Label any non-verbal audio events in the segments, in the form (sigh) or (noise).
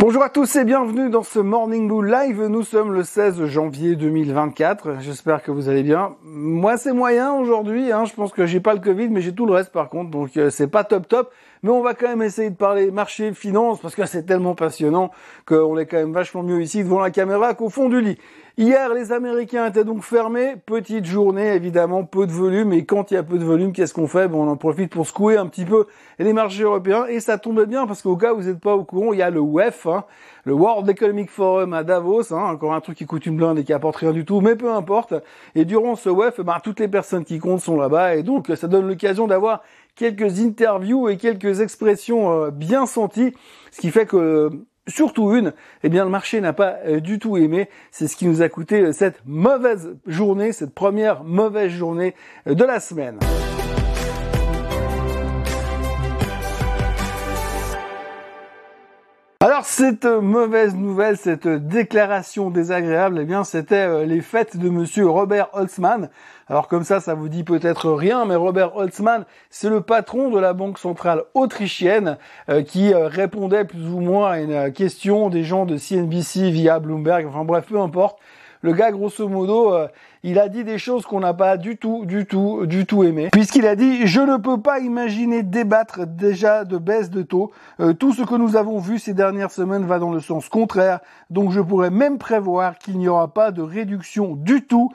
Bonjour à tous et bienvenue dans ce Morning Blue Live. Nous sommes le 16 janvier 2024. J'espère que vous allez bien. Moi, c'est moyen aujourd'hui. Hein. Je pense que j'ai pas le Covid, mais j'ai tout le reste par contre. Donc, euh, c'est pas top top. Mais on va quand même essayer de parler marché, finance, parce que c'est tellement passionnant qu'on est quand même vachement mieux ici devant la caméra qu'au fond du lit. Hier, les Américains étaient donc fermés. Petite journée, évidemment, peu de volume. Et quand il y a peu de volume, qu'est-ce qu'on fait? Bon, On en profite pour secouer un petit peu les marchés européens. Et ça tombe bien parce qu'au cas où vous n'êtes pas au courant, il y a le WEF, hein, le World Economic Forum à Davos. Hein, encore un truc qui coûte une blinde et qui apporte rien du tout, mais peu importe. Et durant ce WEF, bah, toutes les personnes qui comptent sont là-bas. Et donc, ça donne l'occasion d'avoir quelques interviews et quelques expressions euh, bien senties. Ce qui fait que surtout une, eh bien le marché n'a pas euh, du tout aimé. C'est ce qui nous a coûté euh, cette mauvaise journée, cette première mauvaise journée euh, de la semaine. Cette mauvaise nouvelle, cette déclaration désagréable, eh bien c'était les fêtes de monsieur Robert Holtzmann. Alors comme ça, ça vous dit peut-être rien, mais Robert Holtzmann, c'est le patron de la Banque centrale autrichienne euh, qui euh, répondait plus ou moins à une question des gens de CNBC via Bloomberg, enfin bref, peu importe. Le gars, grosso modo, euh, il a dit des choses qu'on n'a pas du tout, du tout, du tout aimé. Puisqu'il a dit, je ne peux pas imaginer débattre déjà de baisse de taux. Euh, tout ce que nous avons vu ces dernières semaines va dans le sens contraire. Donc je pourrais même prévoir qu'il n'y aura pas de réduction du tout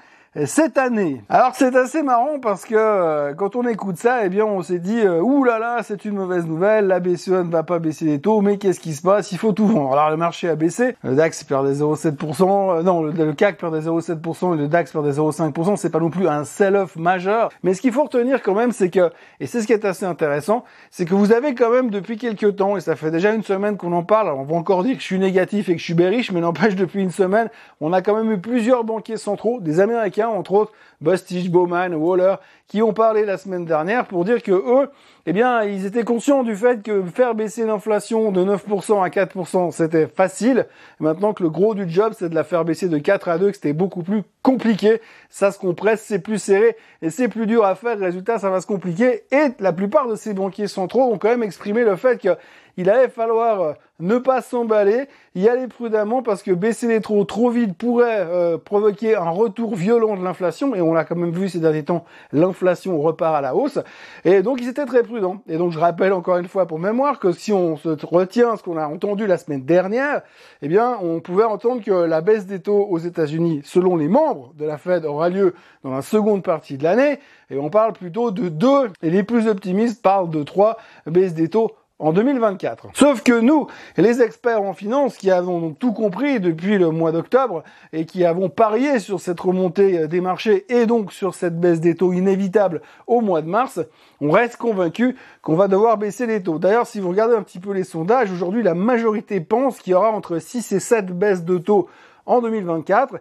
cette année. Alors c'est assez marrant parce que euh, quand on écoute ça, eh bien on s'est dit euh, ouh là là, c'est une mauvaise nouvelle, la BCE ne va pas baisser les taux, mais qu'est-ce qui se passe? Il faut tout vendre. Alors le marché a baissé, le DAX perd des 0,7%, euh, non, le, CAC perd des 0,7% et le DAX perd des 0,5%, c'est pas non plus un sell-off majeur, mais ce qu'il faut retenir quand même, c'est que et c'est ce qui est assez intéressant, c'est que vous avez quand même depuis quelques temps et ça fait déjà une semaine qu'on en parle, alors on va encore dire que je suis négatif et que je suis bearish, mais n'empêche depuis une semaine, on a quand même eu plusieurs banquiers centraux, des Américains entre autres, Bostich, Bowman, Waller, qui ont parlé la semaine dernière pour dire que eux, eh bien, ils étaient conscients du fait que faire baisser l'inflation de 9% à 4%, c'était facile. Maintenant que le gros du job, c'est de la faire baisser de 4 à 2, que c'était beaucoup plus compliqué. Ça se compresse, c'est plus serré et c'est plus dur à faire. Résultat, ça va se compliquer. Et la plupart de ces banquiers centraux ont quand même exprimé le fait qu'il allait falloir euh, ne pas s'emballer, y aller prudemment parce que baisser les taux trop vite pourrait euh, provoquer un retour violent de l'inflation. Et on l'a quand même vu ces derniers temps, l'inflation repart à la hausse. Et donc ils étaient très prudents. Et donc je rappelle encore une fois pour mémoire que si on se retient ce qu'on a entendu la semaine dernière, eh bien on pouvait entendre que la baisse des taux aux États-Unis selon les membres de la Fed aura lieu dans la seconde partie de l'année. Et on parle plutôt de deux. Et les plus optimistes parlent de trois baisses des taux en 2024. Sauf que nous, les experts en finance, qui avons tout compris depuis le mois d'octobre et qui avons parié sur cette remontée des marchés et donc sur cette baisse des taux inévitable au mois de mars, on reste convaincu qu'on va devoir baisser les taux. D'ailleurs, si vous regardez un petit peu les sondages, aujourd'hui, la majorité pense qu'il y aura entre 6 et 7 baisses de taux en 2024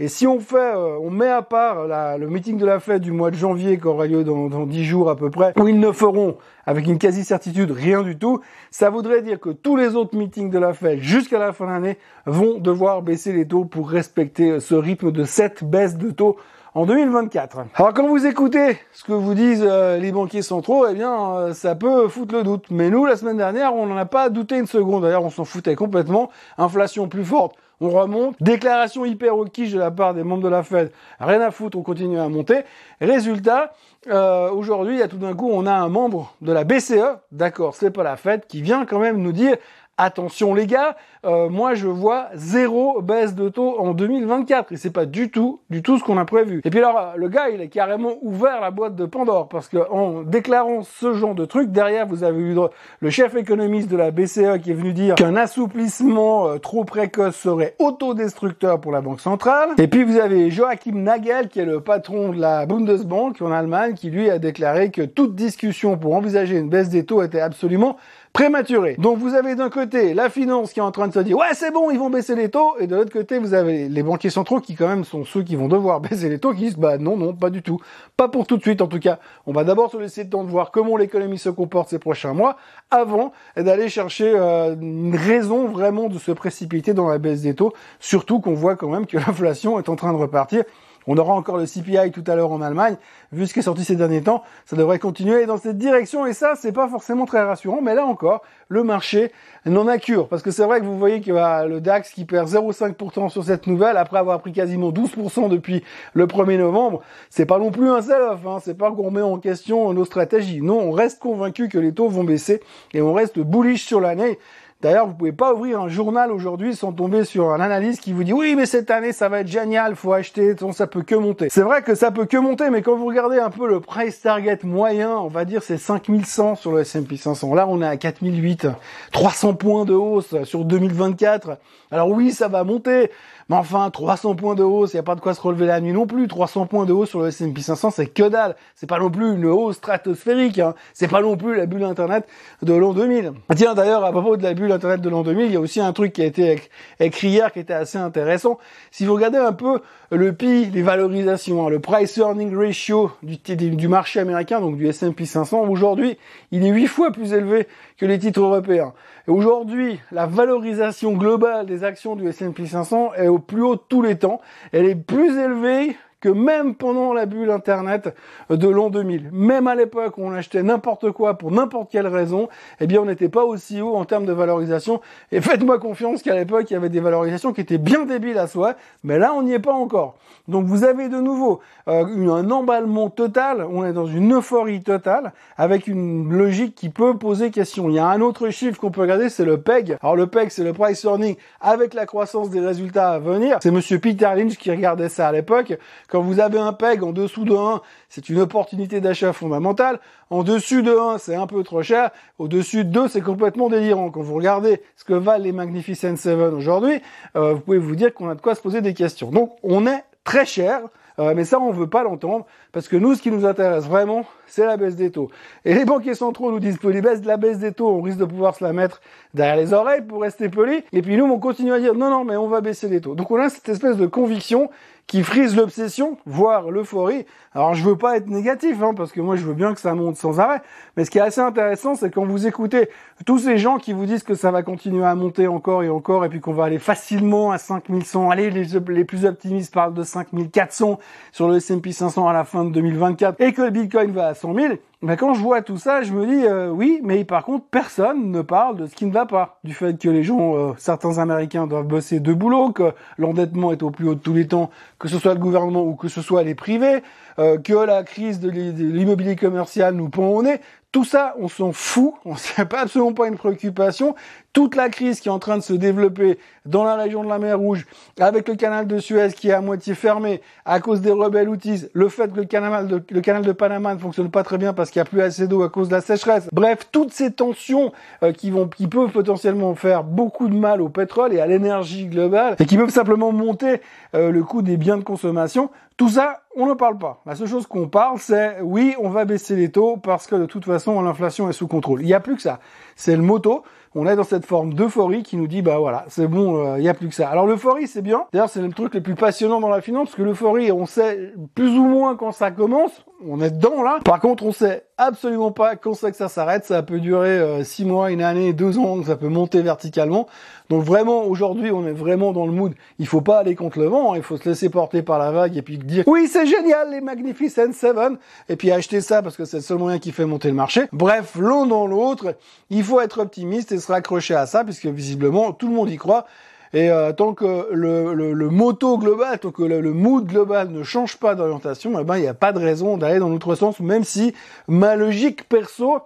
et si on fait, euh, on met à part le meeting de la fête du mois de janvier qui aura lieu dans, dans 10 jours à peu près, où ils ne feront avec une quasi-certitude rien du tout, ça voudrait dire que tous les autres meetings de la fête jusqu'à la fin de l'année vont devoir baisser les taux pour respecter ce rythme de 7 baisses de taux en 2024. Alors quand vous écoutez ce que vous disent euh, les banquiers centraux, eh bien euh, ça peut foutre le doute. Mais nous, la semaine dernière, on n'en a pas douté une seconde. D'ailleurs, on s'en foutait complètement. Inflation plus forte, on remonte. Déclaration hyper quiche de la part des membres de la Fed. Rien à foutre, on continue à monter. Résultat, euh, aujourd'hui, tout d'un coup, on a un membre de la BCE, d'accord, c'est pas la Fed, qui vient quand même nous dire attention les gars, euh, moi je vois zéro baisse de taux en 2024 et c'est pas du tout, du tout ce qu'on a prévu. Et puis alors le gars il a carrément ouvert la boîte de Pandore parce que en déclarant ce genre de truc, derrière vous avez eu le chef économiste de la BCE qui est venu dire qu'un assouplissement euh, trop précoce serait autodestructeur pour la banque centrale. Et puis vous avez Joachim Nagel qui est le patron de la Bundesbank en Allemagne qui lui a déclaré que toute discussion pour envisager une baisse des taux était absolument prématuré. Donc vous avez d'un côté la finance qui est en train de se dire ouais c'est bon ils vont baisser les taux. Et de l'autre côté vous avez les banquiers centraux qui quand même sont ceux qui vont devoir (laughs) baisser les taux qui disent bah non non pas du tout. Pas pour tout de suite en tout cas. On va d'abord se laisser le temps de voir comment l'économie se comporte ces prochains mois avant d'aller chercher euh, une raison vraiment de se précipiter dans la baisse des taux. Surtout qu'on voit quand même que (laughs) l'inflation est en train de repartir On aura encore le CPI tout à l'heure en Allemagne. Vu ce qui est sorti ces derniers temps, ça devrait continuer dans cette direction. Et ça, c'est pas forcément très rassurant. Mais là encore, le marché n'en a cure. Parce que c'est vrai que vous voyez que le DAX qui perd 0,5% sur cette nouvelle, après avoir pris quasiment 12% depuis le 1er novembre, c'est pas non plus un sell-off. Hein. C'est pas qu'on met en question nos stratégies. Non, on reste convaincu que les taux vont baisser et on reste bullish sur l'année. D'ailleurs, vous pouvez pas ouvrir un journal aujourd'hui sans tomber sur un analyse qui vous dit oui, mais cette année ça va être génial, faut acheter, ça peut que monter. C'est vrai que ça peut que monter, mais quand vous regardez un peu le price target moyen, on va dire c'est 5100 sur le S&P 500. Là, on est à 4008, 300 points de hausse sur 2024. Alors oui, ça va monter, mais enfin, 300 points de hausse, il n'y a pas de quoi se relever la nuit non plus. 300 points de hausse sur le S&P 500, c'est que dalle. C'est pas non plus une hausse stratosphérique. Hein. C'est pas non plus la bulle Internet de l'an 2000. Tiens, d'ailleurs, à propos de la bulle Internet de l'an 2000, il y a aussi un truc qui a été écrit hier qui était assez intéressant. Si vous regardez un peu le PI, les valorisations, hein, le Price Earning Ratio du, du marché américain, donc du S&P 500, aujourd'hui, il est 8 fois plus élevé que les titres européens. Et aujourd'hui, la valorisation globale des actions du S&P 500 est au plus haut de tous les temps. Elle est plus élevée que même pendant la bulle Internet de l'an 2000, même à l'époque où on achetait n'importe quoi pour n'importe quelle raison, eh bien on n'était pas aussi haut en termes de valorisation. Et faites-moi confiance qu'à l'époque, il y avait des valorisations qui étaient bien débiles à soi, mais là on n'y est pas encore. Donc vous avez de nouveau euh, un emballement total, on est dans une euphorie totale, avec une logique qui peut poser question. Il y a un autre chiffre qu'on peut regarder, c'est le PEG. Alors le PEG, c'est le price earning avec la croissance des résultats à venir. C'est monsieur Peter Lynch qui regardait ça à l'époque. Quand vous avez un PEG en dessous de 1, c'est une opportunité d'achat fondamentale. En dessus de 1, c'est un peu trop cher. Au-dessus de 2, c'est complètement délirant. Quand vous regardez ce que valent les Magnificent Seven aujourd'hui, euh, vous pouvez vous dire qu'on a de quoi se poser des questions. Donc, on est très cher. Euh, mais ça, on veut pas l'entendre, parce que nous, ce qui nous intéresse vraiment, c'est la baisse des taux. Et les banquiers centraux nous disent de la baisse des taux, on risque de pouvoir se la mettre derrière les oreilles pour rester poli. Et puis nous, on continue à dire non, non, mais on va baisser les taux. Donc on a cette espèce de conviction qui frise l'obsession, voire l'euphorie. Alors je veux pas être négatif, hein, parce que moi je veux bien que ça monte sans arrêt. Mais ce qui est assez intéressant, c'est quand vous écoutez tous ces gens qui vous disent que ça va continuer à monter encore et encore, et puis qu'on va aller facilement à 5100. Allez, les, les plus optimistes parlent de 5400 sur le S&P 500 à la fin de 2024, et que le Bitcoin va à 100 000. Mais quand je vois tout ça, je me dis euh, oui, mais par contre personne ne parle de ce qui ne va pas, du fait que les gens, euh, certains Américains doivent bosser de boulot, que l'endettement est au plus haut de tous les temps, que ce soit le gouvernement ou que ce soit les privés, euh, que la crise de l'immobilier commercial nous pend au nez. Tout ça, on s'en fout, (laughs) on sait pas absolument pas une préoccupation. Toute la crise qui est en train de se développer dans la région de la mer Rouge, avec le canal de Suez qui est à moitié fermé à cause des rebelles outils, le fait que le canal de, le canal de Panama ne fonctionne pas très bien parce qu'il n'y a plus assez d'eau à cause de la sécheresse. Bref, toutes ces tensions euh, qui vont, qui peuvent potentiellement faire beaucoup de mal au pétrole et à l'énergie globale et qui peuvent simplement monter euh, le coût des biens de consommation. Tout ça, on ne parle pas. La seule chose qu'on parle, c'est oui, on va baisser les taux parce que de toute façon, l'inflation est sous contrôle. Il n'y a plus que ça. C'est le moto on est dans cette forme d'euphorie qui nous dit bah voilà, c'est bon, il euh, n'y a plus que ça. Alors l'euphorie c'est bien. D'ailleurs c'est le truc le plus passionnant dans la finance parce que l'euphorie on sait plus ou moins quand ça commence, on est dedans là. Par contre on sait absolument pas quand c'est que ça s'arrête. Ça peut durer euh, six mois, une année, deux ans, ça peut monter verticalement. Donc vraiment aujourd'hui on est vraiment dans le mood. Il faut pas aller contre le vent, hein. il faut se laisser porter par la vague et puis dire oui c'est génial les Magnificent Seven et puis acheter ça parce que c'est le seul moyen qui fait monter le marché. Bref l'un dans l'autre, il faut être optimiste se raccrocher à ça puisque visiblement tout le monde y croit. Et euh, tant que le, le, moto global, tant que le, mood global ne change pas d'orientation, eh ben il n'y a pas de raison d'aller dans l'autre sens, même si ma logique perso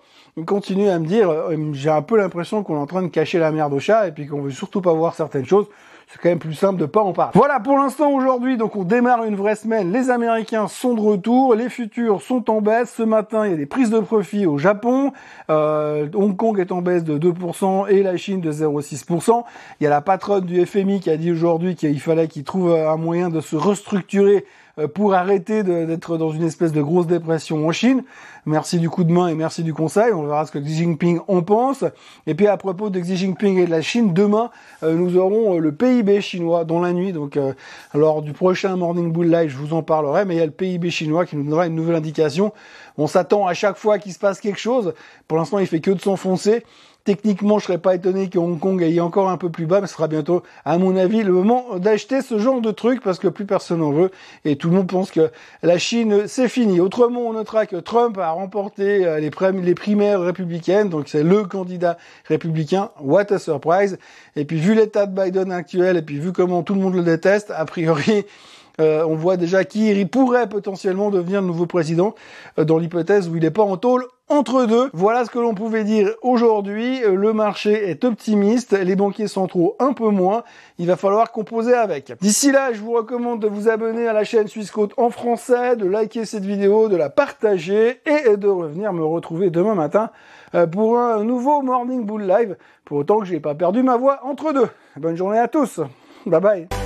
continue à me dire, euh, j'ai un peu l'impression qu'on est en train de cacher la merde au chat et puis qu'on veut surtout pas voir certaines choses c'est quand même plus simple de pas en parler. Voilà pour l'instant aujourd'hui, donc on démarre une vraie semaine. Les Américains sont de retour, les futurs sont en baisse. Ce matin, il y a des prises de profit au Japon. Euh, Hong Kong est en baisse de 2% et la Chine de 0,6%. Il y a la patronne du FMI qui a dit aujourd'hui qu'il fallait qu'il trouve un moyen de se restructurer pour arrêter d'être dans une espèce de grosse dépression en Chine. Merci du coup de main et merci du conseil. On verra ce que Xi Jinping en pense. Et puis à propos de Xi Jinping et de la Chine, demain euh, nous aurons euh, le PIB chinois dans la nuit. Donc lors du prochain Morning Bull Live, je vous en parlerai. Mais il y a le PIB chinois qui nous donnera une nouvelle indication. On s'attend à chaque fois qu'il se passe quelque chose. Pour l'instant, il fait que de s'enfoncer. Techniquement, je serais pas étonné que Hong Kong aille encore un peu plus bas, mais ce sera bientôt, à mon avis, le moment d'acheter ce genre de truc parce que plus personne n'en veut et tout le monde pense que la Chine, c'est fini. Autrement, on notera que Trump a remporté euh, les, primaires républicaines, donc c'est le candidat républicain. What a surprise. Et puis, vu l'état de Biden actuel et puis vu comment tout le monde le déteste, a priori, euh, on voit déjà qui pourrait potentiellement devenir le nouveau président euh, dans l'hypothèse où il n'est pas en tôle entre deux. Voilà ce que l'on pouvait dire aujourd'hui. Euh, le marché est optimiste, les banquiers centraux un peu moins. Il va falloir composer avec. D'ici là, je vous recommande de vous abonner à la chaîne Suisse en français, de liker cette vidéo, de la partager et de revenir me retrouver demain matin pour un nouveau Morning Bull Live. Pour autant que j'ai pas perdu ma voix entre deux. Bonne journée à tous. Bye bye.